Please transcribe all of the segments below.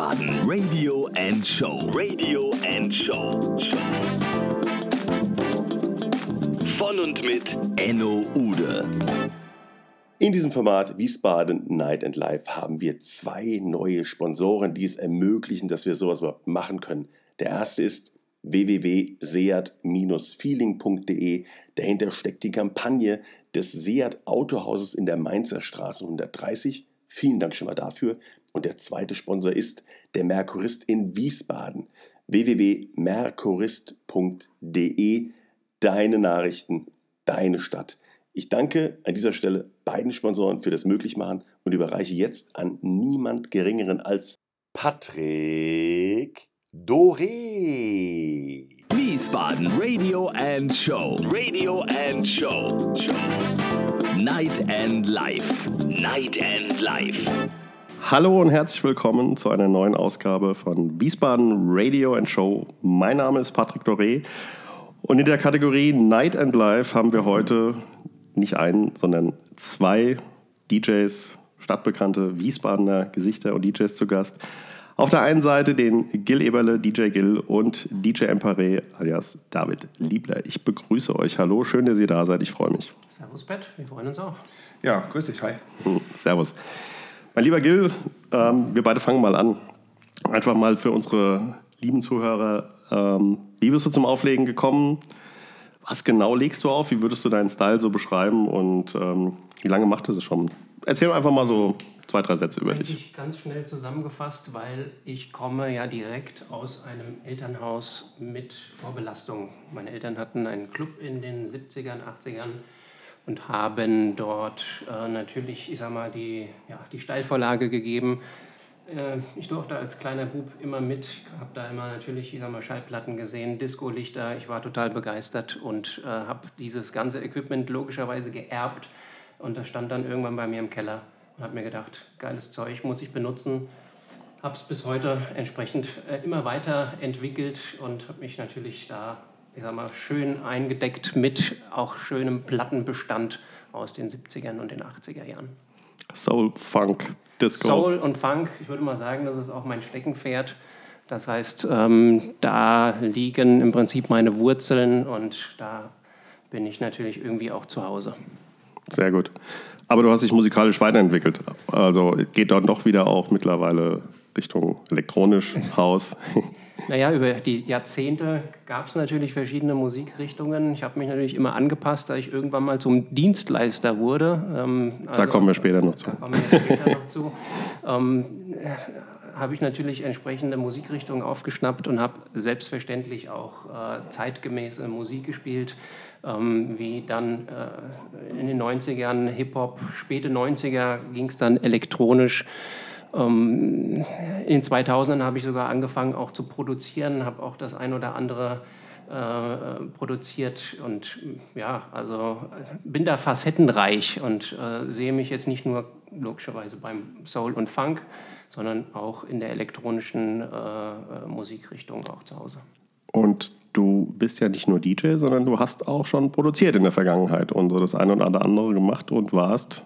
Wiesbaden Radio and Show. Radio and Show. Von und mit Enno Ude. In diesem Format Wiesbaden Night and Life haben wir zwei neue Sponsoren, die es ermöglichen, dass wir sowas überhaupt machen können. Der erste ist www.seat-feeling.de. Dahinter steckt die Kampagne des Seat Autohauses in der Mainzer Straße 130. Vielen Dank schon mal dafür. Und der zweite Sponsor ist der Merkurist in Wiesbaden. www.merkurist.de. Deine Nachrichten, deine Stadt. Ich danke an dieser Stelle beiden Sponsoren für das Möglichmachen und überreiche jetzt an niemand Geringeren als Patrick Doré. Wiesbaden Radio and Show. Radio and Show. Night and Life. Night and Life. Hallo und herzlich willkommen zu einer neuen Ausgabe von Wiesbaden Radio and Show. Mein Name ist Patrick Doré und in der Kategorie Night and Life haben wir heute nicht einen, sondern zwei DJs, stadtbekannte Wiesbadener Gesichter und DJs zu Gast. Auf der einen Seite den Gil Eberle, DJ Gil und DJ Empare alias David Liebler. Ich begrüße euch. Hallo, schön, dass ihr da seid. Ich freue mich. Servus, Bett. Wir freuen uns auch. Ja, grüß dich. Hi. Hm, servus. Mein lieber Gil, ähm, wir beide fangen mal an. Einfach mal für unsere lieben Zuhörer. Ähm, wie bist du zum Auflegen gekommen? Was genau legst du auf? Wie würdest du deinen Style so beschreiben? Und ähm, wie lange macht du das schon? Erzähl einfach mal so zwei, drei Sätze über dich. ganz schnell zusammengefasst, weil ich komme ja direkt aus einem Elternhaus mit Vorbelastung. Meine Eltern hatten einen Club in den 70ern, 80ern und haben dort äh, natürlich, ich sag mal, die, ja, die Steilvorlage gegeben. Äh, ich durfte als kleiner Bub immer mit, habe da immer natürlich, ich sag mal, Schallplatten gesehen, Disco-Lichter. Ich war total begeistert und äh, habe dieses ganze Equipment logischerweise geerbt. Und das stand dann irgendwann bei mir im Keller und habe mir gedacht, geiles Zeug muss ich benutzen. Habe es bis heute entsprechend äh, immer weiter entwickelt und habe mich natürlich da, ich sag mal, schön eingedeckt mit auch schönem Plattenbestand aus den 70ern und den 80er Jahren. Soul, Funk, Disco. Soul und Funk, ich würde mal sagen, das ist auch mein Steckenpferd. Das heißt, ähm, da liegen im Prinzip meine Wurzeln und da bin ich natürlich irgendwie auch zu Hause. Sehr gut. Aber du hast dich musikalisch weiterentwickelt. Also geht dort doch wieder auch mittlerweile Richtung elektronisch Haus. Naja, über die Jahrzehnte gab es natürlich verschiedene Musikrichtungen. Ich habe mich natürlich immer angepasst, da ich irgendwann mal zum Dienstleister wurde. Ähm, da kommen wir später noch zu. Da kommen wir später noch zu. Ähm, habe ich natürlich entsprechende Musikrichtungen aufgeschnappt und habe selbstverständlich auch äh, zeitgemäße Musik gespielt, ähm, wie dann äh, in den 90ern Hip-Hop, späte 90er ging es dann elektronisch. Ähm, in den 2000ern habe ich sogar angefangen auch zu produzieren, habe auch das ein oder andere äh, produziert und ja, also bin da facettenreich und äh, sehe mich jetzt nicht nur logischerweise beim Soul und Funk, sondern auch in der elektronischen äh, äh Musikrichtung auch zu Hause. Und du bist ja nicht nur DJ, sondern du hast auch schon produziert in der Vergangenheit und so das eine oder andere gemacht und warst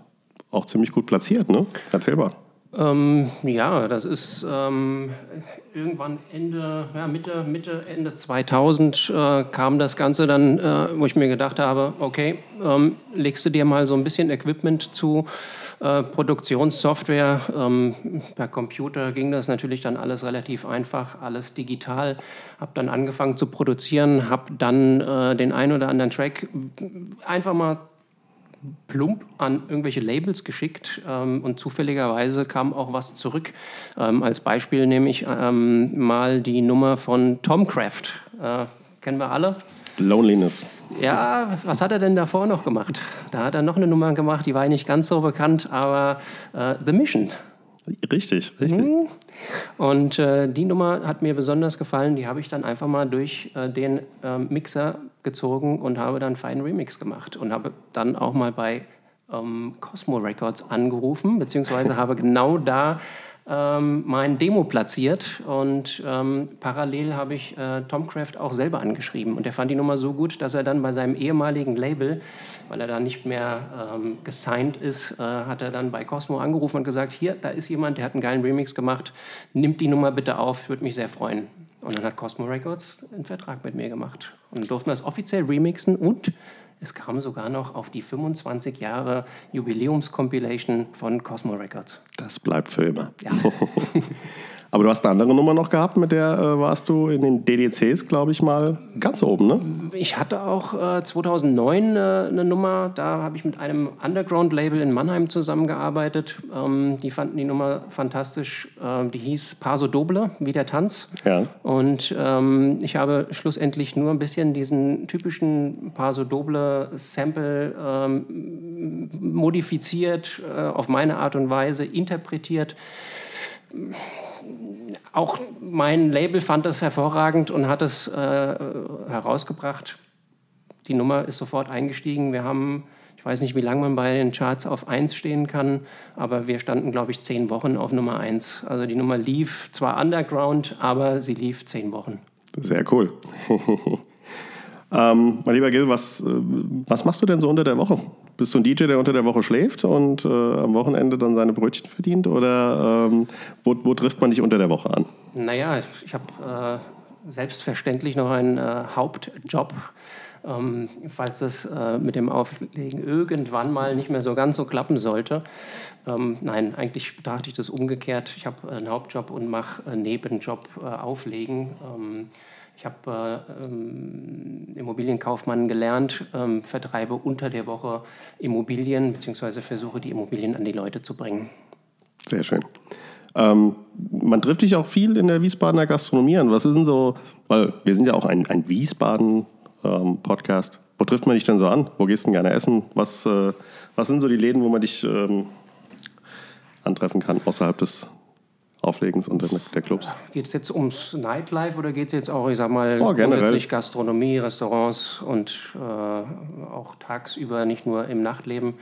auch ziemlich gut platziert, ne? Erzähl mal. Ähm, ja, das ist ähm, irgendwann Ende, ja, Mitte, Mitte, Ende 2000 äh, kam das Ganze dann, äh, wo ich mir gedacht habe, okay, ähm, legst du dir mal so ein bisschen Equipment zu, äh, Produktionssoftware. Ähm, per Computer ging das natürlich dann alles relativ einfach, alles digital. Habe dann angefangen zu produzieren, habe dann äh, den einen oder anderen Track einfach mal plump an irgendwelche Labels geschickt ähm, und zufälligerweise kam auch was zurück. Ähm, als Beispiel nehme ich ähm, mal die Nummer von Tom Craft. Äh, kennen wir alle? Loneliness. Ja, was hat er denn davor noch gemacht? Da hat er noch eine Nummer gemacht, die war nicht ganz so bekannt, aber äh, The Mission. Richtig, richtig. Mhm. Und äh, die Nummer hat mir besonders gefallen. Die habe ich dann einfach mal durch äh, den äh, Mixer gezogen und habe dann einen feinen Remix gemacht. Und habe dann auch mal bei ähm, Cosmo Records angerufen, beziehungsweise habe genau da ähm, mein Demo platziert und ähm, parallel habe ich äh, Tom Craft auch selber angeschrieben und er fand die Nummer so gut, dass er dann bei seinem ehemaligen Label, weil er da nicht mehr ähm, gesigned ist, äh, hat er dann bei Cosmo angerufen und gesagt, hier, da ist jemand, der hat einen geilen Remix gemacht, nimmt die Nummer bitte auf, würde mich sehr freuen. Und dann hat Cosmo Records einen Vertrag mit mir gemacht und durften es offiziell remixen und es kam sogar noch auf die 25 Jahre Jubiläumskompilation von Cosmo Records. Das bleibt für immer. Ja. Aber du hast eine andere Nummer noch gehabt, mit der äh, warst du in den DDCs, glaube ich mal, ganz oben, ne? Ich hatte auch äh, 2009 äh, eine Nummer, da habe ich mit einem Underground-Label in Mannheim zusammengearbeitet. Ähm, die fanden die Nummer fantastisch. Ähm, die hieß Paso Doble, wie der Tanz. Ja. Und ähm, ich habe schlussendlich nur ein bisschen diesen typischen Paso Doble-Sample ähm, modifiziert, äh, auf meine Art und Weise interpretiert auch mein Label fand das hervorragend und hat es äh, herausgebracht. Die Nummer ist sofort eingestiegen. Wir haben, ich weiß nicht, wie lange man bei den Charts auf 1 stehen kann, aber wir standen, glaube ich, zehn Wochen auf Nummer 1. Also die Nummer lief zwar underground, aber sie lief zehn Wochen. Sehr cool. ähm, mein lieber Gil, was, äh, was machst du denn so unter der Woche? Bist du ein DJ, der unter der Woche schläft und äh, am Wochenende dann seine Brötchen verdient? Oder ähm, wo, wo, trifft man dich unter der Woche an? Naja, ich habe äh, selbstverständlich noch einen äh, Hauptjob. Ähm, falls es äh, mit dem Auflegen irgendwann mal nicht mehr so ganz so klappen sollte. Ähm, nein, eigentlich betrachte ich das umgekehrt. Ich habe einen Hauptjob und mache einen Nebenjob äh, Auflegen. Ähm, ich habe äh, ähm, Immobilienkaufmann gelernt, ähm, vertreibe unter der Woche Immobilien bzw. versuche die Immobilien an die Leute zu bringen. Sehr schön. Ähm, man trifft dich auch viel in der Wiesbadener Gastronomie an. Was ist denn so, weil wir sind ja auch ein, ein Wiesbaden-Podcast. Ähm, wo trifft man dich denn so an? Wo gehst du denn gerne essen? Was, äh, was sind so die Läden, wo man dich ähm, antreffen kann außerhalb des Auflegens und der Clubs. Geht es jetzt ums Nightlife oder geht es jetzt auch, ich sag mal, oh, grundsätzlich Gastronomie, Restaurants und äh, auch tagsüber, nicht nur im Nachtleben?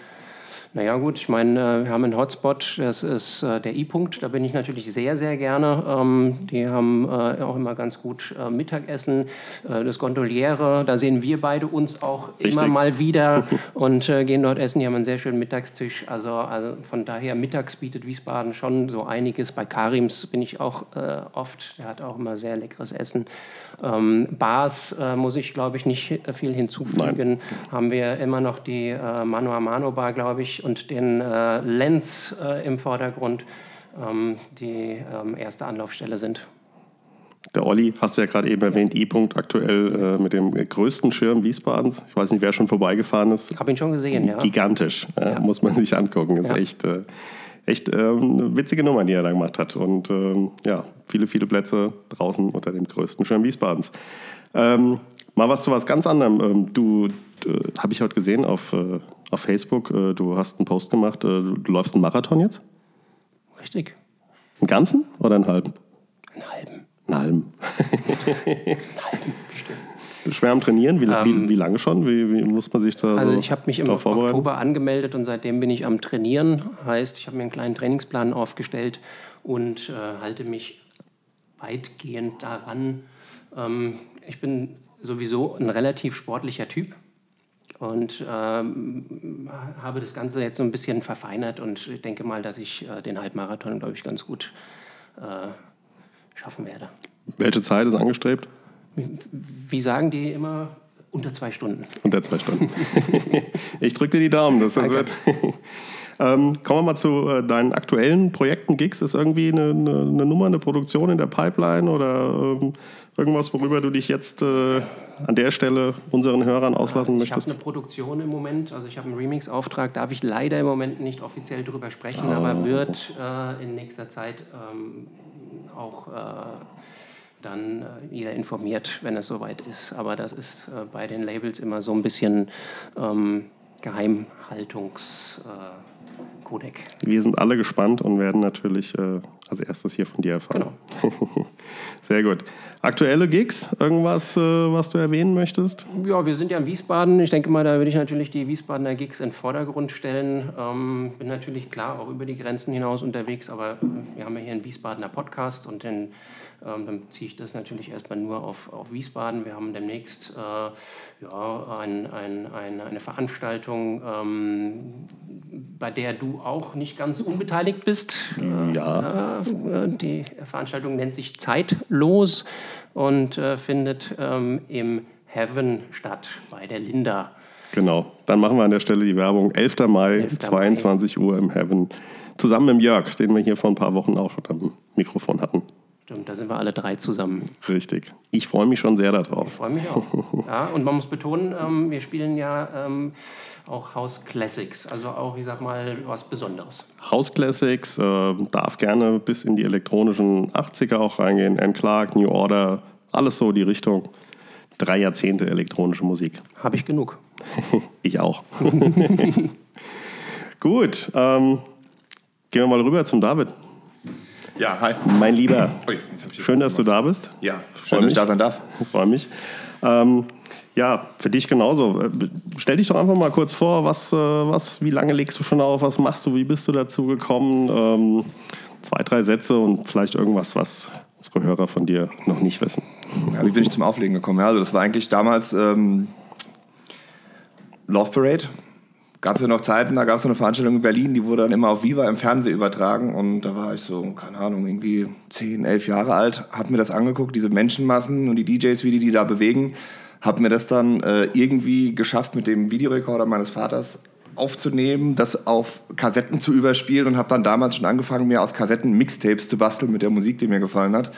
Naja gut, ich meine, äh, wir haben einen Hotspot, das ist äh, der I-Punkt, da bin ich natürlich sehr, sehr gerne. Ähm, die haben äh, auch immer ganz gut Mittagessen. Das Gondoliere, da sehen wir beide uns auch Richtig. immer mal wieder und gehen dort essen. Die haben einen sehr schönen Mittagstisch. Also, also, von daher, mittags bietet Wiesbaden schon so einiges. Bei Karims bin ich auch oft, der hat auch immer sehr leckeres Essen. Ähm, Bars muss ich, glaube ich, nicht viel hinzufügen. Nein. Haben wir immer noch die Mano a Mano Bar, glaube ich, und den äh, Lens äh, im Vordergrund, ähm, die ähm, erste Anlaufstelle sind. Der Olli, hast du ja gerade eben erwähnt, E-Punkt aktuell äh, mit dem größten Schirm Wiesbadens. Ich weiß nicht, wer schon vorbeigefahren ist. Ich habe ihn schon gesehen, ja. Gigantisch, ja. muss man sich angucken. Ist ja. echt, äh, echt äh, eine witzige Nummer, die er da gemacht hat. Und ähm, ja, viele, viele Plätze draußen unter dem größten Schirm Wiesbadens. Ähm, mal was zu was ganz anderem. Ähm, du, äh, habe ich heute gesehen auf äh, auf Facebook, äh, du hast einen Post gemacht, äh, du läufst einen Marathon jetzt? Richtig. Einen ganzen oder einen halben? Einen halben. Einen halben. einen halben, stimmt. Schwer am Trainieren? Wie, ähm, wie, wie, lange schon? Wie, wie, muss man sich da Also so ich habe mich im Oktober angemeldet und seitdem bin ich am Trainieren. Heißt, ich habe mir einen kleinen Trainingsplan aufgestellt und äh, halte mich weitgehend daran. Ähm, ich bin sowieso ein relativ sportlicher Typ und ähm, habe das Ganze jetzt so ein bisschen verfeinert und denke mal, dass ich äh, den Halbmarathon, glaube ich, ganz gut äh, schaffen werde. Welche Zeit ist angestrebt? Wie, wie sagen die immer? Unter zwei Stunden. Unter zwei Stunden. ich drücke dir die Daumen, dass das Danke. wird. Ähm, kommen wir mal zu äh, deinen aktuellen Projekten, Gigs. Ist irgendwie eine, eine, eine, Nummer, eine Produktion in der Pipeline oder ähm, irgendwas, worüber du dich jetzt äh, an der Stelle unseren Hörern auslassen möchtest? Ich habe eine Produktion im Moment, also ich habe einen Remix-Auftrag, darf ich leider im Moment nicht offiziell drüber sprechen, oh. aber wird äh, in nächster Zeit ähm, auch äh, dann äh, jeder informiert, wenn es soweit ist. Aber das ist äh, bei den Labels immer so ein bisschen ähm, Geheimhaltungs- äh, Codec. Wir sind alle gespannt und werden natürlich äh, als erstes hier von dir erfahren. Genau. Sehr gut. Aktuelle Gigs, irgendwas, äh, was du erwähnen möchtest? Ja, wir sind ja in Wiesbaden. Ich denke mal, da würde ich natürlich die Wiesbadener Gigs in den Vordergrund stellen. Ähm, bin natürlich klar auch über die Grenzen hinaus unterwegs, aber äh, wir haben ja hier einen Wiesbadener Podcast und den ähm, dann ziehe ich das natürlich erstmal nur auf, auf Wiesbaden. Wir haben demnächst äh, ja, ein, ein, ein, eine Veranstaltung, ähm, bei der du auch nicht ganz unbeteiligt bist. Ja. Äh, die Veranstaltung nennt sich Zeitlos und äh, findet ähm, im Heaven statt, bei der Linda. Genau, dann machen wir an der Stelle die Werbung. 11. Mai, 11. Mai. 22 Uhr im Heaven. Zusammen mit Jörg, den wir hier vor ein paar Wochen auch schon am Mikrofon hatten. Stimmt, da sind wir alle drei zusammen. Richtig. Ich freue mich schon sehr Ich darauf. freue mich auch. Ja, und man muss betonen, ähm, wir spielen ja ähm, auch House Classics, also auch, ich sag mal, was Besonderes. House Classics äh, darf gerne bis in die elektronischen 80er auch reingehen. Anne Clark, New Order, alles so die Richtung. Drei Jahrzehnte elektronische Musik. Habe ich genug. Ich auch. Gut, ähm, gehen wir mal rüber zum David. Ja, hi. Mein Lieber, Ui, schön, dass du da bist. Ja, schön, dass ich da sein darf. Freue mich. Ähm, ja, für dich genauso. Stell dich doch einfach mal kurz vor, was, äh, was, wie lange legst du schon auf, was machst du, wie bist du dazu gekommen? Ähm, zwei, drei Sätze und vielleicht irgendwas, was unsere Hörer von dir noch nicht wissen. Ja, wie bin ich zum Auflegen gekommen? Ja, also das war eigentlich damals ähm, Love Parade. Gab es ja noch Zeiten, da gab es eine Veranstaltung in Berlin, die wurde dann immer auf Viva im Fernsehen übertragen und da war ich so, keine Ahnung, irgendwie 10, 11 Jahre alt, hab mir das angeguckt, diese Menschenmassen und die DJs, wie die die da bewegen, hab mir das dann äh, irgendwie geschafft, mit dem Videorekorder meines Vaters aufzunehmen, das auf Kassetten zu überspielen und habe dann damals schon angefangen, mir aus Kassetten Mixtapes zu basteln mit der Musik, die mir gefallen hat.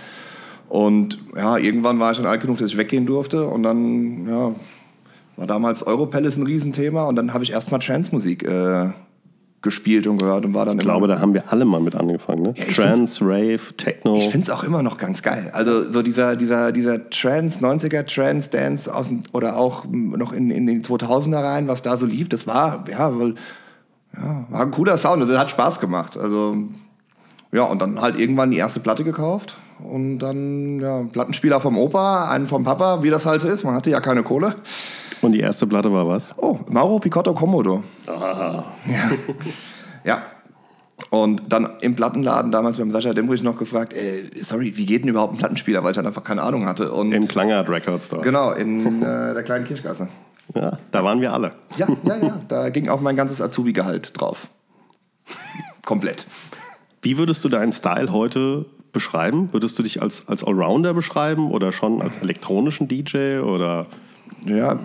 Und ja, irgendwann war ich dann alt genug, dass ich weggehen durfte. Und dann ja, war damals Europalace ein Riesenthema. Und dann habe ich erstmal Trance-Musik äh, gespielt und gehört und war dann Ich glaube, da haben wir alle mal mit angefangen. Ne? ich Trance, Rave, Techno. Ich finde es auch immer noch ganz geil. Also so dieser, dieser, dieser Trance, 90er Trance Dance aus, oder auch noch in, in den 2000er rein, was da so lief, das war, ja, ja, war ein cooler Sound. Also, Das hat Spaß gemacht. Also ja, und dann halt irgendwann die erste Platte gekauft und dann ja, Plattenspieler vom Opa, einen vom Papa, wie das halt so ist. Man hatte ja keine Kohle. Und die erste Platte war was? Oh, Mauro Picotto Komodo. Ja. Und dann im Plattenladen damals beim Sascha Dembrich noch gefragt, äh, sorry, wie geht denn überhaupt ein Plattenspieler, weil ich dann einfach keine Ahnung hatte. Und Im Klangart Records Store. genau, in äh, der kleinen Kirchgasse. Ja, da waren wir alle. Ja, ja, ja. Da ging auch mein ganzes Azubi-Gehalt drauf. Komplett. Wie würdest du deinen Style heute beschreiben? Würdest du dich als, als Allrounder beschreiben oder schon als elektronischen DJ oder Ja,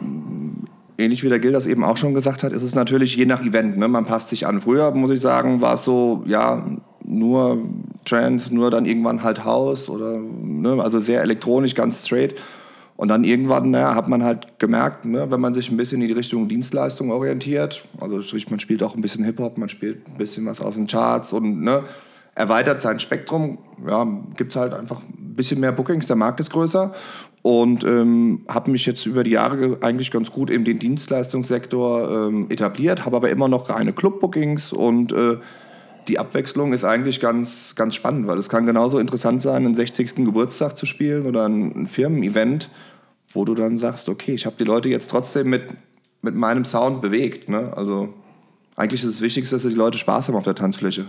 ähnlich wie der Gil das eben auch schon gesagt hat, ist es natürlich je nach Event. Ne? Man passt sich an. Früher, muss ich sagen, war es so, ja, nur Trance, nur dann irgendwann halt House oder, ne? also sehr elektronisch, ganz straight. Und dann irgendwann naja, hat man halt gemerkt, ne, wenn man sich ein bisschen in die Richtung Dienstleistung orientiert, also sprich, man spielt auch ein bisschen Hip-Hop, man spielt ein bisschen was aus den Charts und ne, erweitert sein Spektrum, ja, gibt es halt einfach ein bisschen mehr Bookings, der Markt ist größer und ähm, habe mich jetzt über die Jahre ge- eigentlich ganz gut in den Dienstleistungssektor ähm, etabliert, habe aber immer noch reine Club-Bookings und äh, die Abwechslung ist eigentlich ganz, ganz spannend, weil es kann genauso interessant sein, einen 60. Geburtstag zu spielen oder ein, Firmen-Event, wo du dann sagst, okay, ich habe die Leute jetzt trotzdem mit, mit meinem Sound bewegt. Ne? Also eigentlich ist das Wichtigste, dass die Leute Spaß haben auf der Tanzfläche.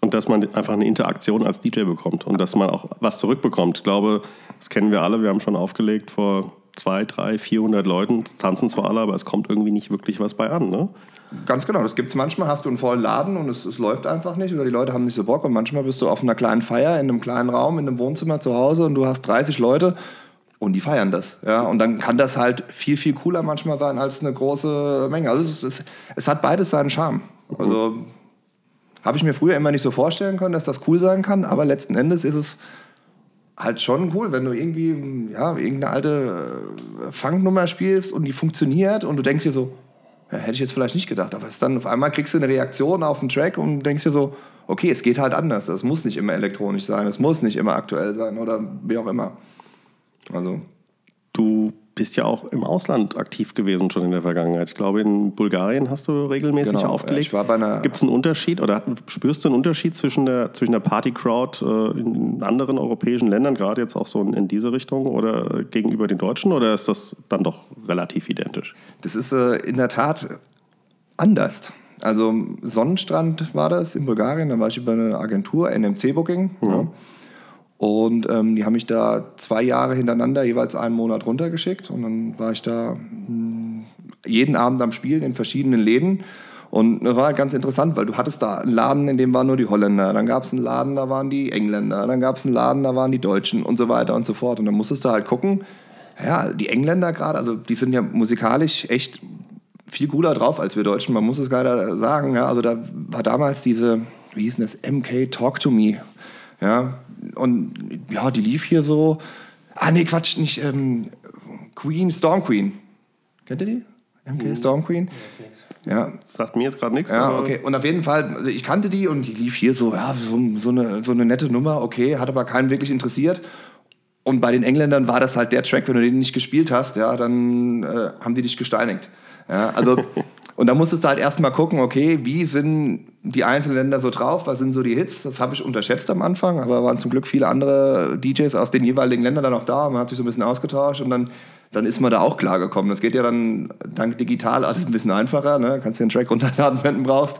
und dass man einfach eine Interaktion als DJ bekommt und dass man auch was zurückbekommt. Ich glaube, das kennen wir alle. Wir haben schon aufgelegt vor zwei, drei, 400 Leuten. Es tanzen zwar alle, aber es kommt irgendwie nicht wirklich was bei an. Ne? Ganz genau, das gibt es manchmal, hast du einen vollen Laden und es, es läuft einfach nicht oder die Leute haben nicht so Bock und manchmal bist du auf einer kleinen Feier in einem kleinen Raum, in einem Wohnzimmer zu Hause und du hast 30 Leute und die feiern das. Ja? Und dann kann das halt viel, viel cooler manchmal sein als eine große Menge. Also es, es, es hat beides seinen Charme. Also habe ich mir früher immer nicht so vorstellen können, dass das cool sein kann, aber letzten Endes ist es halt schon cool, wenn du irgendwie ja, irgendeine alte äh, Funknummer spielst und die funktioniert und du denkst dir so, ja, hätte ich jetzt vielleicht nicht gedacht, aber es dann auf einmal kriegst du eine Reaktion auf den Track und denkst dir so, okay, es geht halt anders. Es muss nicht immer elektronisch sein, es muss nicht immer aktuell sein oder wie auch immer. Also, Du bist ja auch im Ausland aktiv gewesen schon in der Vergangenheit. Ich glaube, in Bulgarien hast du regelmäßig Genau, ja, aufgelegt. einer- Gibt es einen Unterschied oder spürst du einen Unterschied zwischen der, zwischen der Party-Crowd äh, in anderen europäischen Ländern, gerade jetzt auch so in, in diese Richtung oder äh, gegenüber den Deutschen oder ist das dann doch relativ identisch? Das ist äh, in der Tat anders. Also Sonnenstrand war das in Bulgarien, da war ich über eine Agentur, NMC Booking. Ja. Und ähm, die haben mich da zwei Jahre hintereinander jeweils einen Monat runtergeschickt. Und dann war ich da mh, jeden Abend am Spielen in verschiedenen Läden. Und das war halt ganz interessant, weil du hattest da einen Laden, in dem waren nur die Holländer. Dann gab es einen Laden, da waren die Engländer. Dann gab es einen Laden, da waren die Deutschen und so weiter und so fort. Und dann musstest du halt gucken, ja, die Engländer gerade, also die sind ja musikalisch echt viel cooler drauf als wir Deutschen, man muss es leider sagen. Ja, also da war damals diese, wie hieß denn das, MK Talk to Me. Ja, und ja, die lief hier so. Ah, nee, Quatsch, nicht ähm, Queen, Storm Queen. Kennt ihr die? MK Storm Queen? Ja, Sagt mir jetzt gerade nichts. ja, aber- okay. Und auf jeden Fall, also ich kannte die und die lief hier so, ja, so, so, eine, so eine nette Nummer, okay, hat aber keinen wirklich interessiert. Und bei den Engländern war das halt der Track, wenn du den nicht gespielt hast, ja, dann äh, haben die dich gesteinigt. Ja, also, und da musstest du halt erstmal gucken, okay, wie sind die einzelnen Länder so drauf, was sind so die Hits? Das habe ich unterschätzt am Anfang, aber waren zum Glück viele andere DJs aus den jeweiligen Ländern dann auch da. Man hat sich so ein bisschen ausgetauscht und dann, dann ist man da auch klargekommen. Das geht ja dann dank digital alles ein bisschen einfacher. Ne? Kannst dir einen Track runterladen, wenn du brauchst.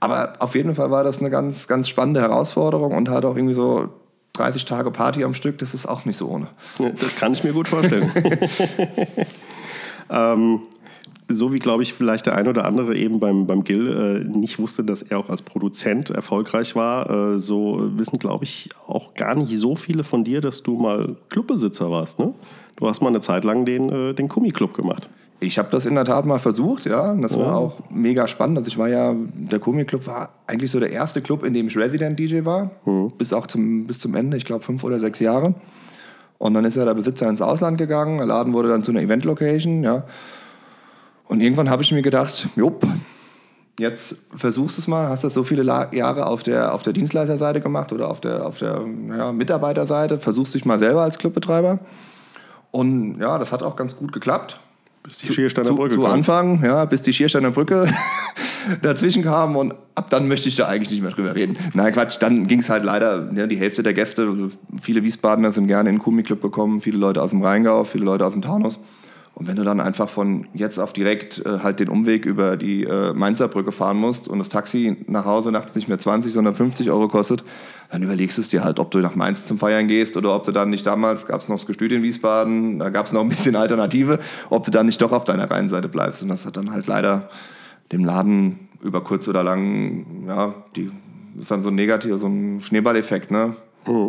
Aber auf jeden Fall war das eine ganz, ganz spannende Herausforderung und halt auch irgendwie so 30 Tage Party am Stück, das ist auch nicht so ohne. Ja, Das kann ich mir gut vorstellen. ähm, so wie, glaube ich, vielleicht der ein oder andere eben beim, beim Gil äh, nicht wusste, dass er auch als Produzent erfolgreich war, äh, so wissen, glaube ich, auch gar nicht so viele von dir, dass du mal Clubbesitzer warst. Ne? Du hast mal eine Zeit lang den, äh, den Kumi-Club gemacht. Ich habe das in der Tat mal versucht, ja. Und das war auch mega spannend. Also ich war ja, der Komik Club war eigentlich so der erste Club, in dem ich Resident DJ war. Bis auch zum, bis zum Ende, ich glaube fünf oder sechs Jahre. Und dann ist ja der Besitzer ins Ausland gegangen. Der Laden wurde dann zu einer Event-Location, ja. Und irgendwann habe ich mir gedacht, jupp, jetzt versuchst es mal. Hast das so viele La Jahre auf der, auf der Dienstleisterseite gemacht oder auf der, auf der ja, Mitarbeiterseite. Versuchst dich mal selber als Clubbetreiber. Und ja, das hat auch ganz gut geklappt Bis die Schiersteiner zu, Brücke zu kam. Anfang, ja, bis die Schiersteiner Brücke dazwischen kam und ab dann möchte ich da eigentlich nicht mehr drüber reden. Nein, Quatsch, dann ging es halt leider, ja, die Hälfte der Gäste, viele Wiesbadener sind gerne in den Kumi-Club gekommen, viele Leute aus dem Rheingau, viele Leute aus dem Taunus. Und wenn du dann einfach von jetzt auf direkt äh, halt den Umweg über die äh, Mainzer Brücke fahren musst und das Taxi nach Hause nachts nicht mehr 20, sondern 50 Euro kostet, dann überlegst du es dir halt, ob du nach Mainz zum Feiern gehst oder ob du dann nicht damals, gab es noch das Gestüt in Wiesbaden, da gab es noch ein bisschen Alternative, ob du dann nicht doch auf deiner Rheinseite bleibst. Und das hat dann halt leider dem Laden über kurz oder lang, ja, die ist dann so ein negativ, so ein Schneeballeffekt, ne?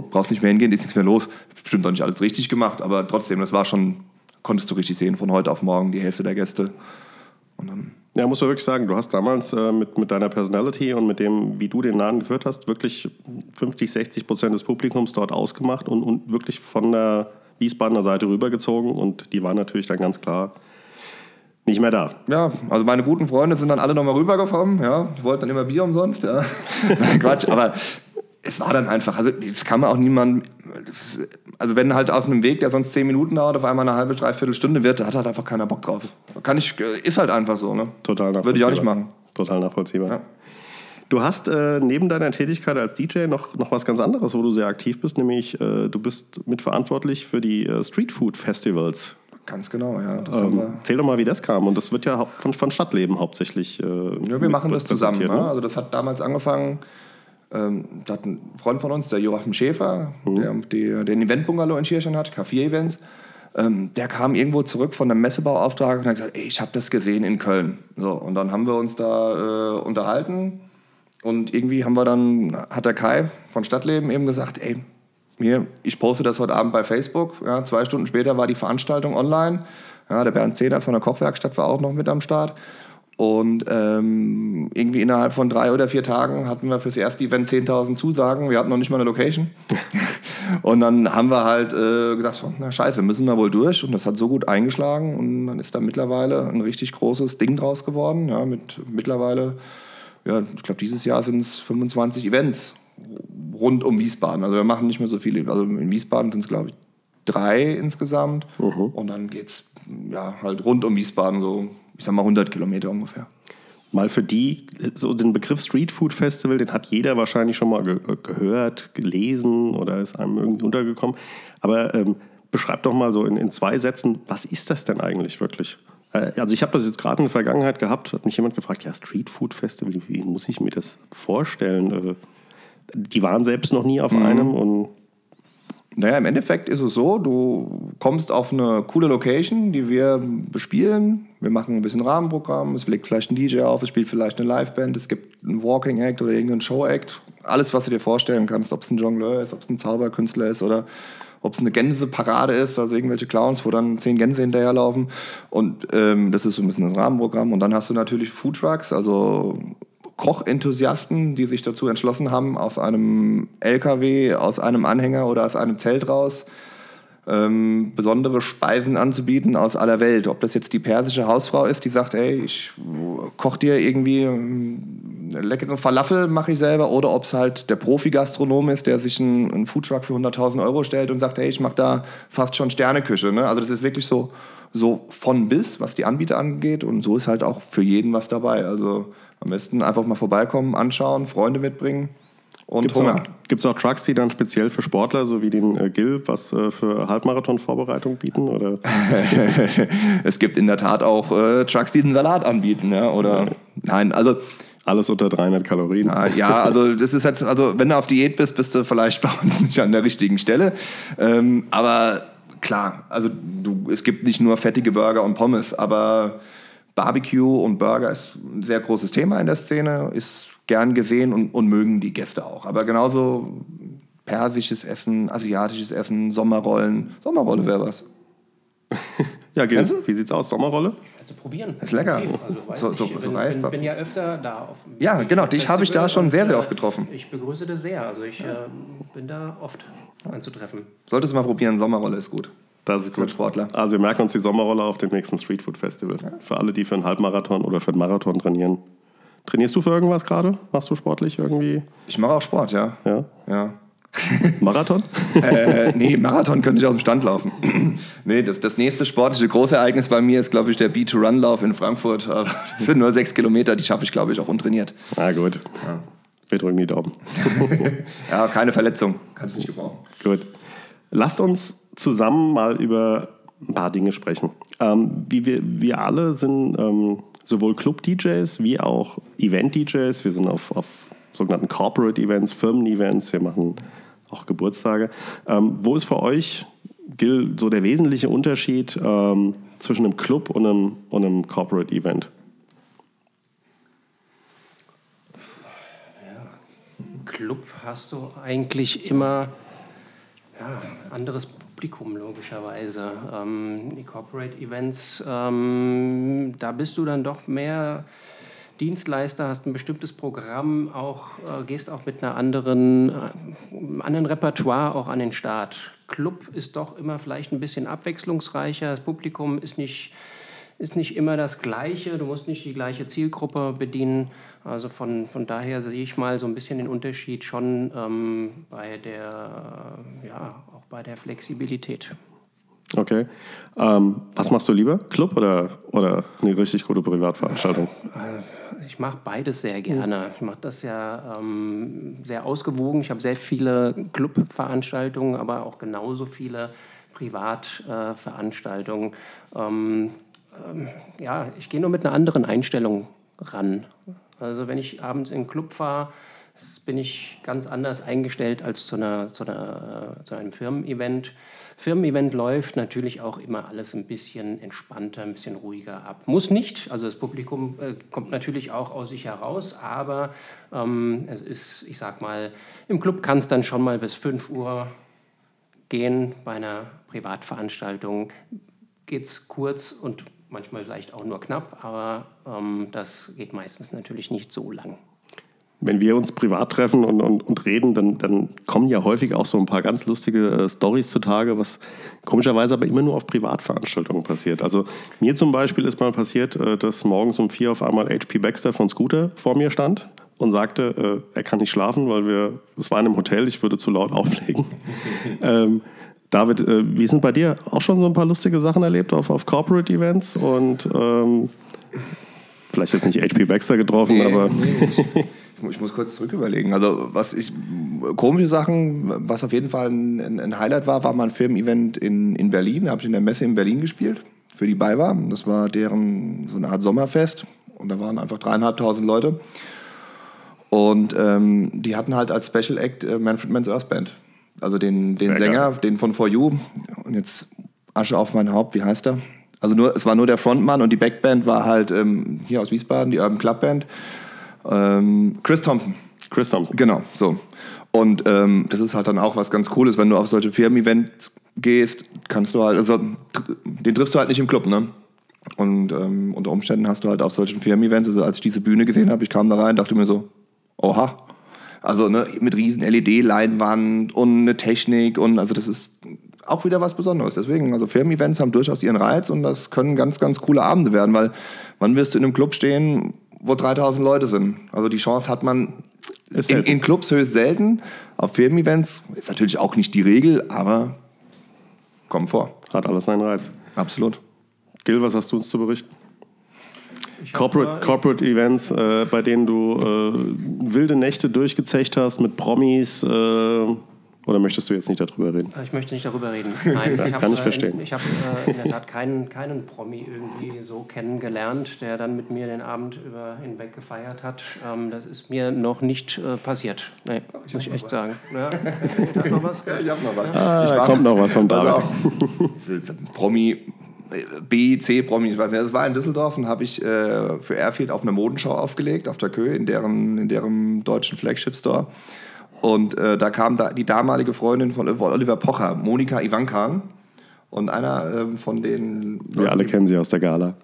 Brauchst nicht mehr hingehen, ist nichts mehr los. Bestimmt auch nicht alles richtig gemacht, aber trotzdem, das war schon, konntest du richtig sehen, von heute auf morgen die Hälfte der Gäste. Und dann Ja, muss man wirklich sagen, du hast damals äh, mit, mit deiner Personality und mit dem, wie du den Laden geführt hast, wirklich 50, 60 Prozent des Publikums dort ausgemacht und, und wirklich von der Wiesbadener Seite rübergezogen und die waren natürlich dann ganz klar nicht mehr da. Ja, also meine guten Freunde sind dann alle nochmal rübergekommen, ja. Die wollten dann immer Bier umsonst, ja. Nein, Quatsch, aber es war dann einfach, also das kann man auch niemand, also wenn halt aus einem Weg, der sonst zehn Minuten dauert, auf einmal eine halbe, dreiviertel Stunde wird, da hat halt einfach keiner Bock drauf. Kann ich, ist halt einfach so, ne? Total nachvollziehbar. Würde ich auch nicht machen. Total nachvollziehbar. Ja. Du hast äh, neben deiner Tätigkeit als DJ noch, noch was ganz anderes, wo du sehr aktiv bist, nämlich äh, du bist mitverantwortlich für die äh, Street Food Festivals. Ganz genau, ja. Ähm, erzähl doch mal, wie das kam. Und das wird ja von, von Stadtleben hauptsächlich. Äh, Ja, wir machen das zusammen. Ne? Ne? Also das hat damals angefangen, ähm, da hat ein Freund von uns, der Joachim Schäfer, der, der den Event-Bungalow in Schierchen hat, K4-Events, ähm, der kam irgendwo zurück von einem Messebauauftrag und hat gesagt, ey, ich habe das gesehen in Köln. So, und dann haben wir uns da äh, unterhalten und irgendwie haben wir dann, hat der Kai von Stadtleben eben gesagt, ey, mir, ich poste das heute Abend bei Facebook. Ja, zwei Stunden später war die Veranstaltung online. Ja, der Bernd Zehner von der Kochwerkstatt war auch noch mit am Start. Und ähm, irgendwie innerhalb von drei oder vier Tagen hatten wir fürs erste Event 10.000 Zusagen. Wir hatten noch nicht mal eine Location. und dann haben wir halt äh, gesagt, na scheiße, müssen wir wohl durch. Und das hat so gut eingeschlagen. Und dann ist da mittlerweile ein richtig großes Ding draus geworden. Ja, mit mittlerweile, ja, ich glaube, dieses Jahr sind es 25 Events rund um Wiesbaden. Also wir machen nicht mehr so viele. Also in Wiesbaden sind es, glaube ich, drei insgesamt. Und dann geht es ja, halt rund um Wiesbaden, so, ich sag mal 100 Kilometer ungefähr. Mal für die, so den Begriff Street Food Festival, den hat jeder wahrscheinlich schon mal ge gehört, gelesen oder ist einem irgendwie untergekommen. Aber ähm, beschreib doch mal so in, in zwei Sätzen, was ist das denn eigentlich wirklich? Äh, also ich habe das jetzt gerade in der Vergangenheit gehabt, hat mich jemand gefragt, ja, Street Food Festival, wie muss ich mir das vorstellen? Äh, die waren selbst noch nie auf mhm. einem und naja, im Endeffekt ist es so, du kommst auf eine coole Location, die wir bespielen. Wir machen ein bisschen Rahmenprogramm, es legt vielleicht ein DJ auf, es spielt vielleicht eine Liveband, es gibt einen Walking Act oder irgendeinen Show Act. Alles, was du dir vorstellen kannst, ob es ein Jongleur ist, ob es ein Zauberkünstler ist oder ob es eine Gänseparade ist, also irgendwelche Clowns, wo dann zehn Gänse hinterherlaufen. Und ähm, das ist so ein bisschen das Rahmenprogramm. Und dann hast du natürlich Food Trucks, also Kochenthusiasten, die sich dazu entschlossen haben, aus einem LKW, aus einem Anhänger oder aus einem Zelt raus ähm, besondere Speisen anzubieten aus aller Welt. Ob das jetzt die persische Hausfrau ist, die sagt, ey, ich koche dir irgendwie ähm, eine leckere Falafel, mache ich selber, oder ob es halt der Profi-Gastronom ist, der sich einen, einen Foodtruck für 100.000 Euro stellt und sagt, hey, ich mache da fast schon Sterneküche. Ne? Also das ist wirklich so, so von bis, was die Anbieter angeht. Und so ist halt auch für jeden was dabei. Also am besten einfach mal vorbeikommen, anschauen, Freunde mitbringen. Und Gibt es auch, Trucks, die dann speziell für Sportler, so wie den äh, Gil, was äh, für Halbmarathon-Vorbereitung bieten? Oder? es gibt in der Tat auch äh, Trucks, die den Salat anbieten. Ja? Oder, ja. Nein, also alles unter 300 Kalorien. Ja, also das ist jetzt, also wenn du auf Diät bist, bist du vielleicht bei uns nicht an der richtigen Stelle. Ähm, aber klar, also du, es gibt nicht nur fettige Burger und Pommes, aber Barbecue und Burger ist ein sehr großes Thema in der Szene, ist gern gesehen und, und mögen die Gäste auch. Aber genauso persisches Essen, asiatisches Essen, Sommerrollen. Sommerrolle wäre was. ja, Gil, wie sieht's aus? Sommerrolle? Also probieren. Ist lecker. Also, so, so, ich bin, bin, bin, ja öfter da. Auf ja, genau. Dich habe ich da schon sehr, sehr oft getroffen. Ich begrüße das sehr. Also ich ja. äh, bin da oft anzutreffen. Solltest du mal probieren. Sommerrolle ist gut. Das ist gut. Sportler. Also wir merken uns die Sommerrolle auf dem nächsten Streetfood Festival. Ja. Für alle, die für einen Halbmarathon oder für einen Marathon trainieren. Trainierst du für irgendwas gerade? Machst du sportlich irgendwie? Ich mache auch Sport, ja. Ja? Ja. Marathon? äh, nee, Marathon könnte ich aus dem Stand laufen. nee, das, das nächste sportliche Großereignis bei mir ist, glaube ich, der B2-Run-Lauf in Frankfurt. das sind nur sechs Kilometer, die schaffe ich, glaube ich, auch untrainiert. Na gut. Ja. Wir drücken die Daumen. ja, keine Verletzung. Kannst du nicht gebrauchen. Gut. Lasst uns zusammen mal über ein paar Dinge sprechen. Ähm, wie wir, wir alle sind ähm, sowohl Club-DJs wie auch Event-DJs. Wir sind auf, auf sogenannten Corporate-Events, Firmen-Events. Wir machen auch Geburtstage. Ähm, wo ist für euch, Gil, so der wesentliche Unterschied ähm, zwischen einem Club und einem, und einem Corporate-Event? Ja, Club hast du eigentlich immer ja, anderes Publikum logischerweise. Ähm, die Corporate Events, ähm, da bist du dann doch mehr Dienstleister, hast ein bestimmtes Programm, auch, äh, gehst auch mit einer anderen, äh, anderen Repertoire auch an den Start. Club ist doch immer vielleicht ein bisschen abwechslungsreicher, das Publikum ist nicht ist nicht immer das Gleiche, du musst nicht die gleiche Zielgruppe bedienen. Also von, von daher sehe ich mal so ein bisschen den Unterschied schon ähm, bei der, ja, auch bei der Flexibilität. Okay. Ähm, was machst du lieber? Club oder, oder eine richtig gute Privatveranstaltung? Äh, ich mache beides sehr gerne. Ich mache das ja ähm, sehr ausgewogen. Ich habe sehr viele Clubveranstaltungen, aber auch genauso viele Privatveranstaltungen. Ähm, ähm, ja, ich gehe nur mit einer anderen Einstellung ran. Also wenn ich abends in den Club fahre, bin ich ganz anders eingestellt als zu, einer, zu, einer, zu einem Firmen-Event. Firmen-Event läuft natürlich auch immer alles ein bisschen entspannter, ein bisschen ruhiger ab. Muss nicht, also das Publikum äh, kommt natürlich auch aus sich heraus, aber ähm, es ist, ich sag mal, im Club kann es dann schon mal bis 5 Uhr gehen. Bei einer Privatveranstaltung geht es kurz und manchmal vielleicht auch nur knapp, aber ähm, das geht meistens natürlich nicht so lang. Wenn wir uns privat treffen und, und, und reden, dann, dann, kommen ja häufig auch so ein paar ganz lustige äh, Stories zutage, was komischerweise aber immer nur auf Privatveranstaltungen passiert. Also mir zum Beispiel ist mal passiert, äh, dass morgens um vier auf einmal HP Baxter von Scooter vor mir stand und sagte, äh, er kann nicht schlafen, weil wir, es war in einem Hotel, ich würde zu laut auflegen. ähm, David, äh, wie sind bei dir auch schon so ein paar lustige Sachen erlebt auf, auf Corporate Events und ähm, vielleicht jetzt nicht HP Baxter getroffen, Nee, aber nee, ich, ich muss kurz zurück überlegen. Also, was ich, komische Sachen, was auf jeden Fall ein, ein Highlight war, war mal ein Firmen-Event in, in Berlin. Da habe ich in der Messe in Berlin gespielt, für die BayWa. Das war deren so eine Art Sommerfest. Und da waren einfach dreieinhalbtausend Leute. Und ähm, die hatten halt als Special Act äh, Manfred Mann's Earth Band. Also den, den Sehr Sänger, geil. den von For You. Und jetzt Asche auf mein Haupt, wie heißt er? Also nur, es war nur der Frontmann und die Backband war halt ähm, hier aus Wiesbaden, die Urban Club Band. Ähm, Chris Thompson. Chris Thompson. Genau, so. Und ähm, das ist halt dann auch was ganz Cooles, wenn du auf solche Firmen-Events gehst, kannst du halt, also den triffst du halt nicht im Club, ne? Und ähm, unter Umständen hast du halt auf solchen Firmen-Events, also als ich diese Bühne gesehen habe, ich kam da rein, dachte mir so, oha. Also ne, mit riesen LED-Leinwand und eine Technik und also das ist auch wieder was Besonderes. Deswegen, also Firmen-Events haben durchaus ihren Reiz und das können ganz, ganz coole Abende werden, weil wann wirst du in einem Club stehen, wo 3000 Leute sind? Also die Chance hat man in, in Clubs höchst selten. Auf Firmen-Events ist natürlich auch nicht die Regel, aber kommt vor. Hat alles seinen Reiz. Absolut. Gil, was hast du uns zu berichten? Ich Corporate, Corporate Events, äh, bei denen du äh, wilde Nächte durchgezecht hast mit Promis. Äh, oder möchtest du jetzt nicht darüber reden? Ich möchte nicht darüber reden. Nein, ich hab, kann ich äh, verstehen. Ich habe äh, in der Tat keinen, keinen Promi irgendwie so kennengelernt, der dann mit mir den Abend über hinweg gefeiert hat. Ähm, das ist mir noch nicht äh, passiert. Nee, muss ich echt sagen. Ja, noch was? Ich hab noch was. Ah, ich da war- kommt noch was vom Pass David. Promi, B, C Promi, ich weiß nicht. Das war in Düsseldorf und habe ich äh, für Airfield auf eine Modenschau aufgelegt, auf der Kö, in deren, in deren deutschen Flagship Store. Und äh, da kam da die damalige Freundin von Oliver Pocher, Monika Ivankan. Und einer ähm, von den. Wir alle kennen sie aus der Gala.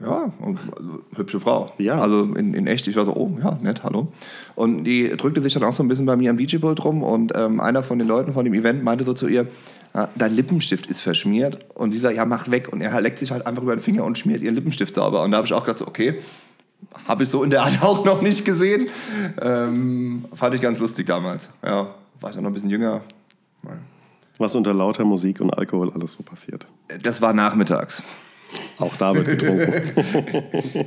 Ja, und, also, hübsche Frau. Ja. Also in, in echt, ich war so, oh, ja, nett, hallo. Und die drückte sich dann auch so ein bisschen bei mir am DJ-Pult rum und ähm, einer von den Leuten von dem Event meinte so zu ihr, "Ah, dein Lippenstift ist verschmiert. Und sie sagt, ja, mach weg. Und er leckt sich halt einfach über den Finger und schmiert ihren Lippenstift sauber. Und da habe ich auch gedacht, so, okay, habe ich so in der Art auch noch nicht gesehen. Ähm, fand ich ganz lustig damals. Ja, war ich dann noch ein bisschen jünger. Was unter lauter Musik und Alkohol alles so passiert. Das war nachmittags. Auch da wird getrunken.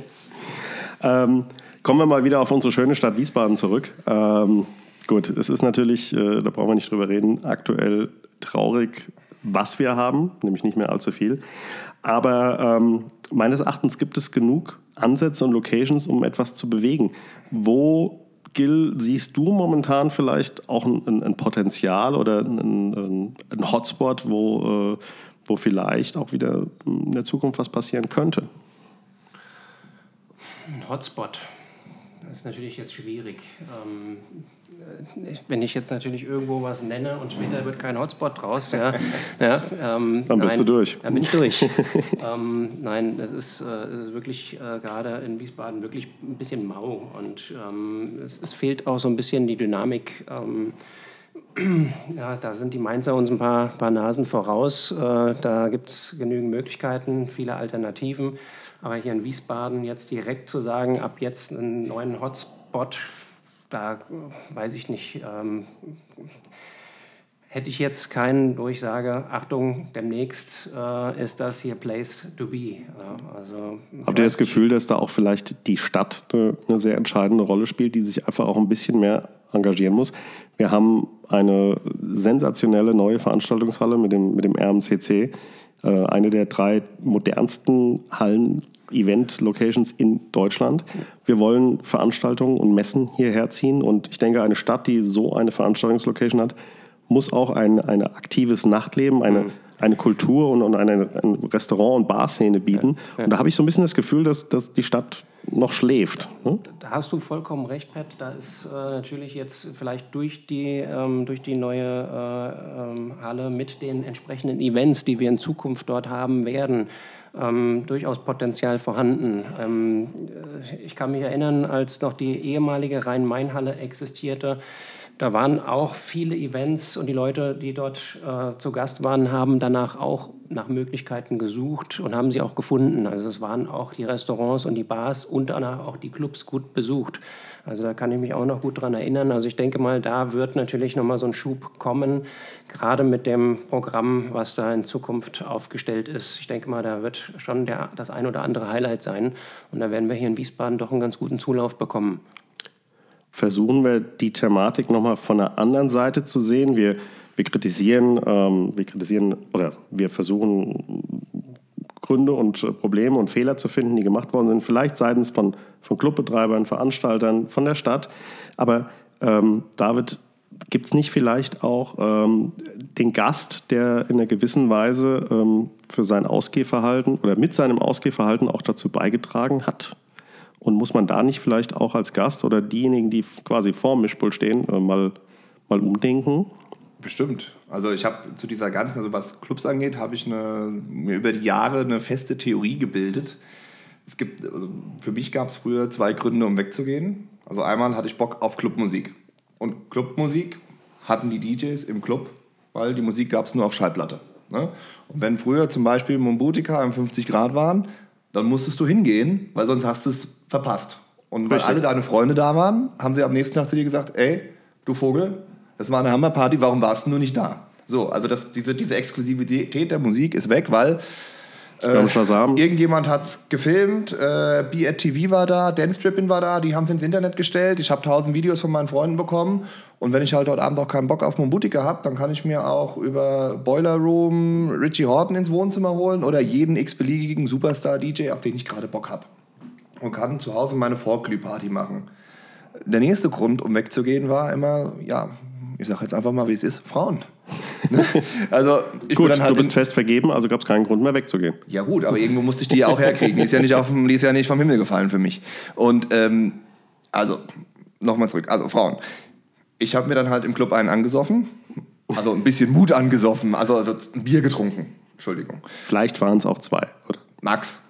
ähm, kommen wir mal wieder auf unsere schöne Stadt Wiesbaden zurück. Ähm, gut, es ist natürlich, äh, da brauchen wir nicht drüber reden, aktuell traurig, was wir haben, nämlich nicht mehr allzu viel. Aber ähm, meines Erachtens gibt es genug Ansätze und Locations, um etwas zu bewegen. Wo Gil, siehst du momentan vielleicht auch ein, ein, Potenzial oder ein, ein Hotspot, wo, äh, wo vielleicht auch wieder in der Zukunft was passieren könnte? Ein Hotspot. Das ist natürlich jetzt schwierig. Ähm, äh, wenn ich jetzt natürlich irgendwo was nenne und später wird kein Hotspot draus, ja, ja, ähm, Dann bist nein, du durch. Dann bin ich durch. ähm, nein, es ist, äh, es ist wirklich äh, gerade in Wiesbaden wirklich ein bisschen mau und ähm, es, es fehlt auch so ein bisschen die Dynamik. Ähm, ja, da sind die Mainzer uns ein paar, paar Nasen voraus. Äh, da gibt es genügend Möglichkeiten, viele Alternativen. Aber hier in Wiesbaden jetzt direkt zu sagen, ab jetzt einen neuen Hotspot, da äh, weiß ich nicht. Ähm, hätte ich jetzt keinen, wo ich sage, Achtung, demnächst äh, ist das hier Place to be. Ja, also, Habt ihr das Gefühl, dass da auch vielleicht die Stadt eine, eine sehr entscheidende Rolle spielt, die sich einfach auch ein bisschen mehr engagieren muss? Wir haben eine sensationelle neue Veranstaltungshalle mit dem, mit dem RMCC, äh, eine der drei modernsten Hallen. Event-Locations in Deutschland. Wir wollen Veranstaltungen und Messen hierher ziehen und ich denke, eine Stadt, die so eine Veranstaltungslocation hat, muss auch ein, ein aktives Nachtleben, eine, eine Kultur und, und eine, eine Restaurant- und Barszene bieten. Und da habe ich so ein bisschen das Gefühl, dass, dass die Stadt noch schläft. Ne? Da hast du vollkommen recht, Pat. Da ist äh, natürlich jetzt vielleicht durch die, ähm, durch die neue äh, ähm, Halle mit den entsprechenden Events, die wir in Zukunft dort haben werden, ähm, durchaus Potenzial vorhanden. Ähm, äh, ich kann mich erinnern, als noch die ehemalige Rhein-Main-Halle existierte, da waren auch viele Events und die Leute, die dort äh, zu Gast waren, haben danach auch nach Möglichkeiten gesucht und haben sie auch gefunden. Also es waren auch die Restaurants und die Bars und danach auch die Clubs gut besucht. Also da kann ich mich auch noch gut dran erinnern. Also ich denke mal, da wird natürlich noch mal so ein Schub kommen, gerade mit dem Programm, was da in Zukunft aufgestellt ist. Ich denke mal, da wird schon der, das ein oder andere Highlight sein. Und da werden wir hier in Wiesbaden doch einen ganz guten Zulauf bekommen. Versuchen wir die Thematik noch mal von der anderen Seite zu sehen. Wir, wir kritisieren, ähm, wir kritisieren oder wir versuchen Gründe und Probleme und Fehler zu finden, die gemacht worden sind, vielleicht seitens von, von Clubbetreibern, Veranstaltern, von der Stadt. Aber ähm, David, gibt es nicht vielleicht auch ähm, den Gast, der in einer gewissen Weise ähm, für sein Ausgehverhalten oder mit seinem Ausgehverhalten auch dazu beigetragen hat? Und muss man da nicht vielleicht auch als Gast oder diejenigen, die quasi vor dem Mischpult stehen, äh, mal, mal umdenken? Bestimmt. Also ich habe zu dieser ganzen, also was Clubs angeht, habe ich eine, mir über die Jahre eine feste Theorie gebildet. Es gibt, also für mich gab es früher zwei Gründe, um wegzugehen. Also einmal hatte ich Bock auf Clubmusik. Und Clubmusik hatten die DJs im Club, weil die Musik gab es nur auf Schallplatte. Ne? Und wenn früher zum Beispiel Mombutika im 50 Grad waren, dann musstest du hingehen, weil sonst hast du es verpasst. Und weil Richtig. alle deine Freunde da waren, haben sie am nächsten Tag zu dir gesagt, ey, du Vogel, das war eine Hammerparty, warum warst du nur nicht da? So, also das, diese, diese Exklusivität der Musik ist weg, weil Shazam. irgendjemand hat es gefilmt, äh, Be war da, Dance Trippin war da, die haben es ins Internet gestellt, ich habe tausend Videos von meinen Freunden bekommen und wenn ich halt heute Abend auch keinen Bock auf Mombutika habe, dann kann ich mir auch über Boiler Room Richie Horton ins Wohnzimmer holen oder jeden x-beliebigen Superstar-DJ, auf den ich gerade Bock habe und kann zu Hause meine Vorglühparty machen. Der nächste Grund, um wegzugehen, war immer, ja, ich sage jetzt einfach mal, wie es ist, Frauen. Ne? also ich Gut, dann halt du bist fest vergeben, also gab es keinen Grund mehr wegzugehen. ja gut, aber irgendwo musste ich die ja auch herkriegen. Die ist ja nicht, auf die ist ja nicht vom Himmel gefallen für mich. Und ähm, also, nochmal zurück. Also Frauen. Ich habe mir dann halt im Club einen angesoffen. Also ein bisschen Mut angesoffen. Also, also ein Bier getrunken. Entschuldigung. Vielleicht waren es auch zwei, oder? Max.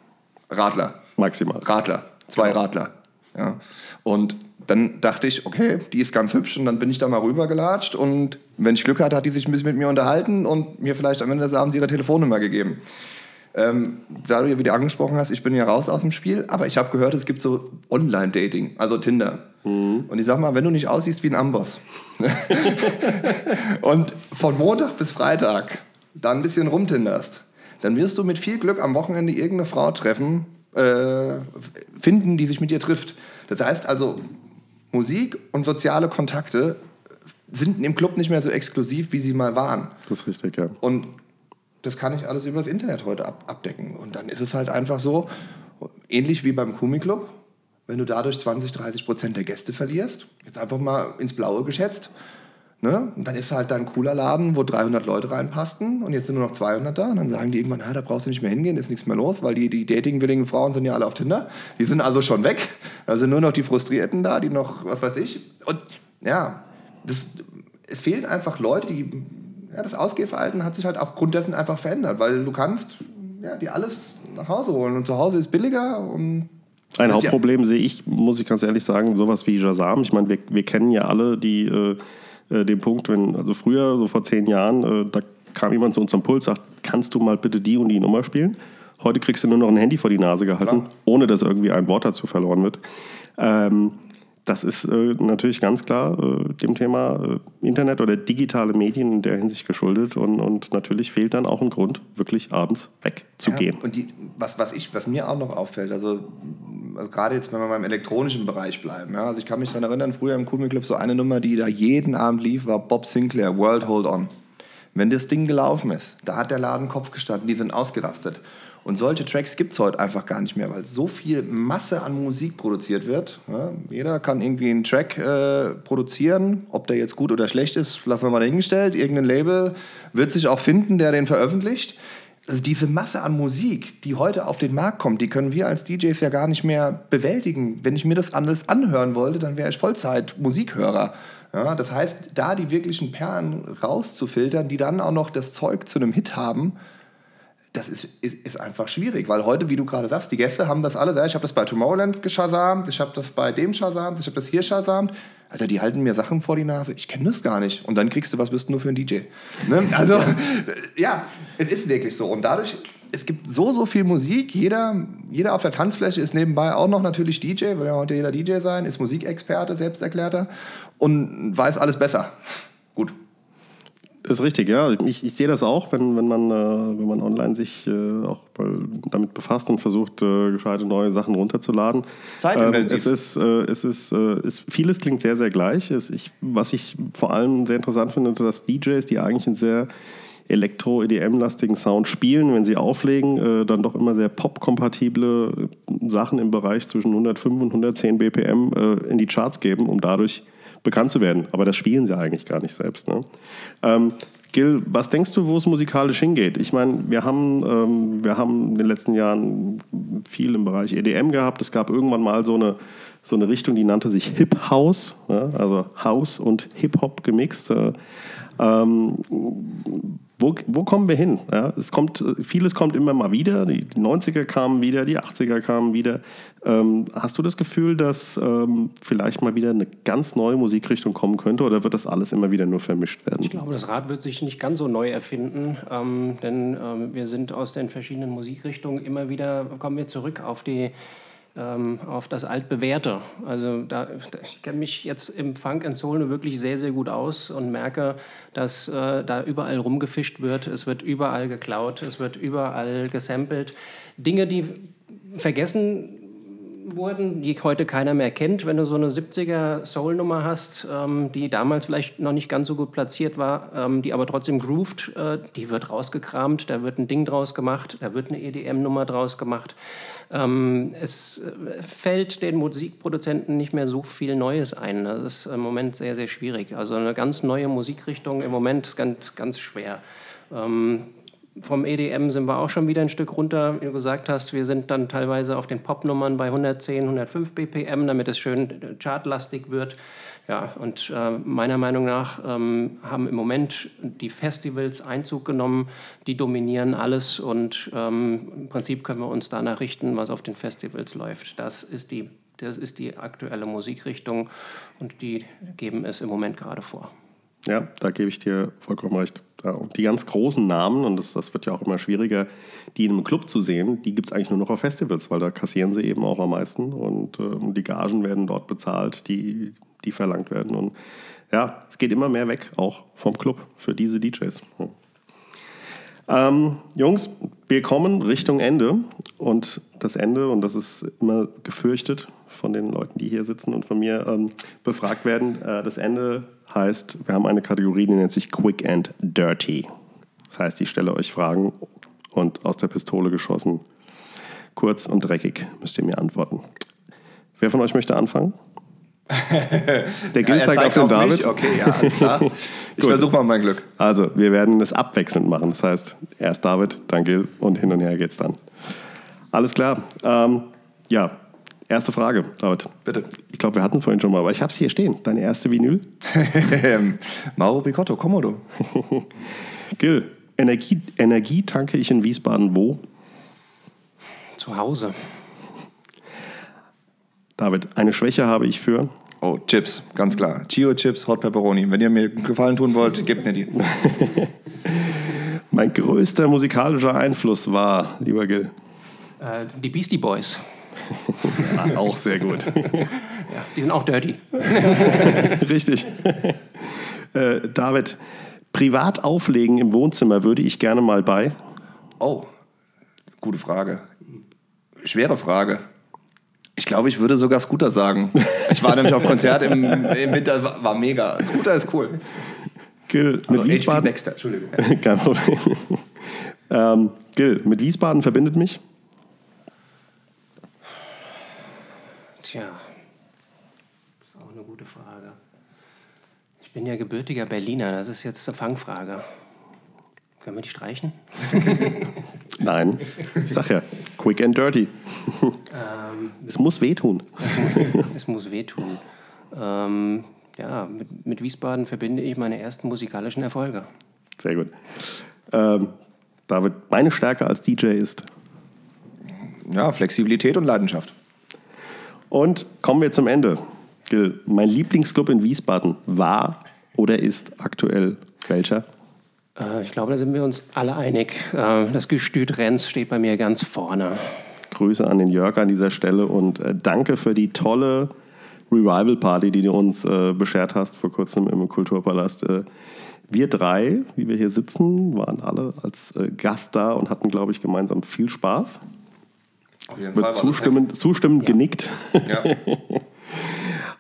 Radler. Maximal. Radler. Zwei Radler. Ja. Und dann dachte ich, okay, die ist ganz hübsch. Und dann bin ich da mal rübergelatscht. Und wenn ich Glück hatte, hat die sich ein bisschen mit mir unterhalten und mir vielleicht am Ende des Abends ihre Telefonnummer gegeben. Ähm, da du ja wieder angesprochen hast, ich bin ja raus aus dem Spiel, aber ich habe gehört, es gibt so Online-Dating, also Tinder. Und ich sag mal, wenn du nicht aussiehst wie ein Amboss und von Montag bis Freitag da ein bisschen rumtinderst, dann wirst du mit viel Glück am Wochenende irgendeine Frau treffen, äh, finden, die sich mit dir trifft. Das heißt also, Musik und soziale Kontakte sind im Club nicht mehr so exklusiv, wie sie mal waren. Das ist richtig, ja. Und das kann ich alles über das Internet heute ab abdecken. Und dann ist es halt einfach so, ähnlich wie beim Kumi-Club, wenn du dadurch 20, 30 Prozent der Gäste verlierst, jetzt einfach mal ins Blaue geschätzt, ne? und dann ist halt da ein cooler Laden, wo 300 Leute reinpassten und jetzt sind nur noch 200 da und dann sagen die irgendwann, ah, da brauchst du nicht mehr hingehen, ist nichts mehr los, weil die, die datingwilligen Frauen sind ja alle auf Tinder, die sind also schon weg, da sind nur noch die Frustrierten da, die noch, was weiß ich, und ja, das, es fehlen einfach Leute, die ja, das Ausgehverhalten hat sich halt aufgrund dessen einfach verändert, weil du kannst ja, dir alles nach Hause holen und zu Hause ist billiger und Ein Ja. Hauptproblem sehe ich, muss ich ganz ehrlich sagen, sowas wie Shazam. Ich meine, wir, wir kennen ja alle die, äh, äh, den Punkt, wenn, also früher, so vor zehn Jahren, äh, da kam jemand zu unserem Puls, sagt, kannst du mal bitte die und die Nummer spielen? Heute kriegst du nur noch ein Handy vor die Nase gehalten, Klar. ohne dass irgendwie ein Wort dazu verloren wird. Ähm, das ist äh, natürlich ganz klar äh, dem Thema äh, Internet oder digitale Medien in der Hinsicht geschuldet und, und natürlich fehlt dann auch ein Grund, wirklich abends wegzugehen. Ja, und die, was, was, ich, was mir auch noch auffällt, also, also gerade jetzt, wenn wir mal im elektronischen Bereich bleiben, ja, also ich kann mich daran erinnern, früher im Kumi Club so eine Nummer, die da jeden Abend lief, war Bob Sinclair, World Hold On. Wenn das Ding gelaufen ist, da hat der Laden Kopf gestanden, die sind ausgerastet. Und solche Tracks gibt es heute einfach gar nicht mehr, weil so viel Masse an Musik produziert wird. Ja, jeder kann irgendwie einen Track äh, produzieren. Ob der jetzt gut oder schlecht ist, lassen wir mal dahingestellt. Irgendein Label wird sich auch finden, der den veröffentlicht. Also diese Masse an Musik, die heute auf den Markt kommt, die können wir als DJs ja gar nicht mehr bewältigen. Wenn ich mir das alles anhören wollte, dann wäre ich Vollzeit-Musikhörer. Ja, das heißt, da die wirklichen Perlen rauszufiltern, die dann auch noch das Zeug zu einem Hit haben, das ist, ist, ist einfach schwierig, weil heute, wie du gerade sagst, die Gäste haben das alle, ich habe das bei Tomorrowland geschasamt, ich habe das bei dem schasamt, ich habe das hier schasamt, Alter, die halten mir Sachen vor die Nase, ich kenne das gar nicht. Und dann kriegst du, was bist du nur für ein DJ? Ne? Also, ja, es ist wirklich so. Und dadurch, es gibt so, so viel Musik. Jeder, jeder auf der Tanzfläche ist nebenbei auch noch natürlich DJ, will ja heute jeder DJ sein, ist Musikexperte, selbsterklärter und weiß alles besser. Ist richtig, ja. Ich, ich sehe das auch, wenn, wenn, man, äh, wenn man online sich äh, auch damit befasst und versucht, äh, gescheite neue Sachen runterzuladen. Ähm, es ist, äh, es ist, äh, es, vieles klingt sehr, sehr gleich. Es, ich, was ich vor allem sehr interessant finde, dass DJs, die eigentlich einen sehr Elektro-EDM-lastigen Sound spielen, wenn sie auflegen, äh, dann doch immer sehr pop-kompatible Sachen im Bereich zwischen 105 und 110 BPM in die Charts geben, um dadurch bekannt zu werden. Aber das spielen sie eigentlich gar nicht selbst. Ne? Ähm, Gil, was denkst du, wo es musikalisch hingeht? Ich meine, wir haben, ähm, wir haben in den letzten Jahren viel im Bereich EDM gehabt. Es gab irgendwann mal so eine, so eine Richtung, die nannte sich Hip House, ja? also House und Hip Hop gemixt. Äh, ähm, wo, wo kommen wir hin? Ja, es kommt, vieles kommt immer mal wieder. Die, die 90er kamen wieder, die 80er kamen wieder. Ähm, hast du das Gefühl, dass ähm, vielleicht mal wieder eine ganz neue Musikrichtung kommen könnte oder wird das alles immer wieder nur vermischt werden? Ich glaube, das Rad wird sich nicht ganz so neu erfinden, ähm, denn ähm, wir sind aus den verschiedenen Musikrichtungen immer wieder, kommen wir zurück auf die ähm, auf das Altbewährte. Also da, ich kenne mich jetzt im Funk and Soul wirklich sehr, sehr gut aus und merke, dass äh, da überall rumgefischt wird. Es wird überall geklaut, es wird überall gesampelt. Dinge, die vergessen wurden, die heute keiner mehr kennt. Wenn du so eine 70er Soul-Nummer hast, ähm, die damals vielleicht noch nicht ganz so gut platziert war, ähm, die aber trotzdem grooved, äh, die wird rausgekramt, da wird ein Ding draus gemacht, da wird eine EDM-Nummer draus gemacht. Ähm, es äh, fällt den Musikproduzenten nicht mehr so viel Neues ein. Das ist im Moment sehr, sehr schwierig. Also eine ganz neue Musikrichtung im Moment ist ganz, ganz schwer. Ähm, vom EDM sind wir auch schon wieder ein Stück runter, wie du gesagt hast. Wir sind dann teilweise auf den Popnummern bei 110, 105 BPM, damit es schön chartlastig wird. Ja, und äh, meiner Meinung nach ähm, haben im Moment die Festivals Einzug genommen, die dominieren alles und ähm, im Prinzip können wir uns danach richten, was auf den Festivals läuft. Das ist die, das ist die aktuelle Musikrichtung und die geben es im Moment gerade vor. Ja, da gebe ich dir vollkommen recht. Und die ganz großen Namen, und das, das wird ja auch immer schwieriger, die in einem Club zu sehen, die gibt es eigentlich nur noch auf Festivals, weil da kassieren sie eben auch am meisten und äh, die Gagen werden dort bezahlt, die, die verlangt werden. Und ja, es geht immer mehr weg, auch vom Club, für diese DJs. Hm. Ähm, Jungs, wir kommen Richtung Ende und das Ende, und das ist immer gefürchtet von den Leuten, die hier sitzen und von mir ähm, befragt werden, äh, das Ende heißt, wir haben eine Kategorie, die nennt sich Quick and Dirty. Das heißt, ich stelle euch Fragen und aus der Pistole geschossen, kurz und dreckig, müsst ihr mir antworten. Wer von euch möchte anfangen? Der Gil ja, zeigt, auf den auf David. Mich. Okay, ja, alles klar. Ich versuche mal mein Glück. Also, wir werden es abwechselnd machen. Das heißt, erst David, dann Gil und hin und her geht's dann. Alles klar. Ähm, ja, Erste Frage, David. Bitte. Ich glaube, wir hatten vorhin schon mal, aber ich habe es hier stehen. Deine erste Vinyl? Mauro Picotto, Komodo. Gil, Energie, Energie tanke ich in Wiesbaden wo? Zu Hause. David, eine Schwäche habe ich für? Oh, Chips, ganz klar. Chio Chips, Hot Pepperoni. Wenn ihr mir einen Gefallen tun wollt, gebt mir die. mein größter musikalischer Einfluss war, lieber Gil? Äh, die Beastie Boys. Ja, auch sehr gut. Ja, die sind auch dirty. Richtig. Äh, David, privat auflegen im Wohnzimmer würde ich gerne mal bei. Oh, gute Frage. Schwere Frage. Ich glaube, ich würde sogar Scooter sagen. Ich war nämlich auf Konzert im, im Winter, war, war, mega. Scooter ist cool. Gil, mit also Wiesbaden. Dexter, Entschuldigung. Kein Problem. Ähm, Gil, mit Wiesbaden verbindet mich. Tja, das ist auch eine gute Frage. Ich bin ja gebürtiger Berliner, das ist jetzt eine Fangfrage. Können wir die streichen? Nein, ich sag ja, quick and dirty. Ähm, es muss wehtun. es muss wehtun. Ähm, ja, mit, mit, Wiesbaden verbinde ich meine ersten musikalischen Erfolge. Sehr gut. Ähm, David, meine Stärke als DJ ist? Ja, Flexibilität und Leidenschaft. Und kommen wir zum Ende. Gil, mein Lieblingsclub in Wiesbaden war oder ist aktuell welcher? Äh, ich glaube, da sind wir uns alle einig. Äh, das Gestüt Renz steht bei mir ganz vorne. Grüße an den Jörg an dieser Stelle und äh, danke für die tolle Revival Party, die du uns beschert hast vor kurzem im Kulturpalast. Wir drei, wie wir hier sitzen, waren alle als Gast da und hatten, glaube ich, gemeinsam viel Spaß. Auf jeden Wird zustimmend, zustimmend genickt. Ja.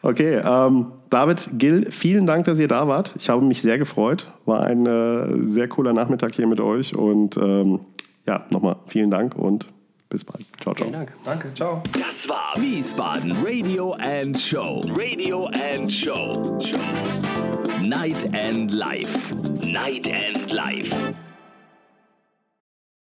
Okay, ähm, David, Gil, vielen Dank, dass ihr da wart. Ich habe mich sehr gefreut. War ein äh, sehr cooler Nachmittag hier mit euch. Und ähm, ja, nochmal vielen Dank und bis bald. Ciao, ciao. Vielen Dank. Danke, ciao. Das war Wiesbaden Radio and Show. Radio and Show. Night and Life. Night and Life.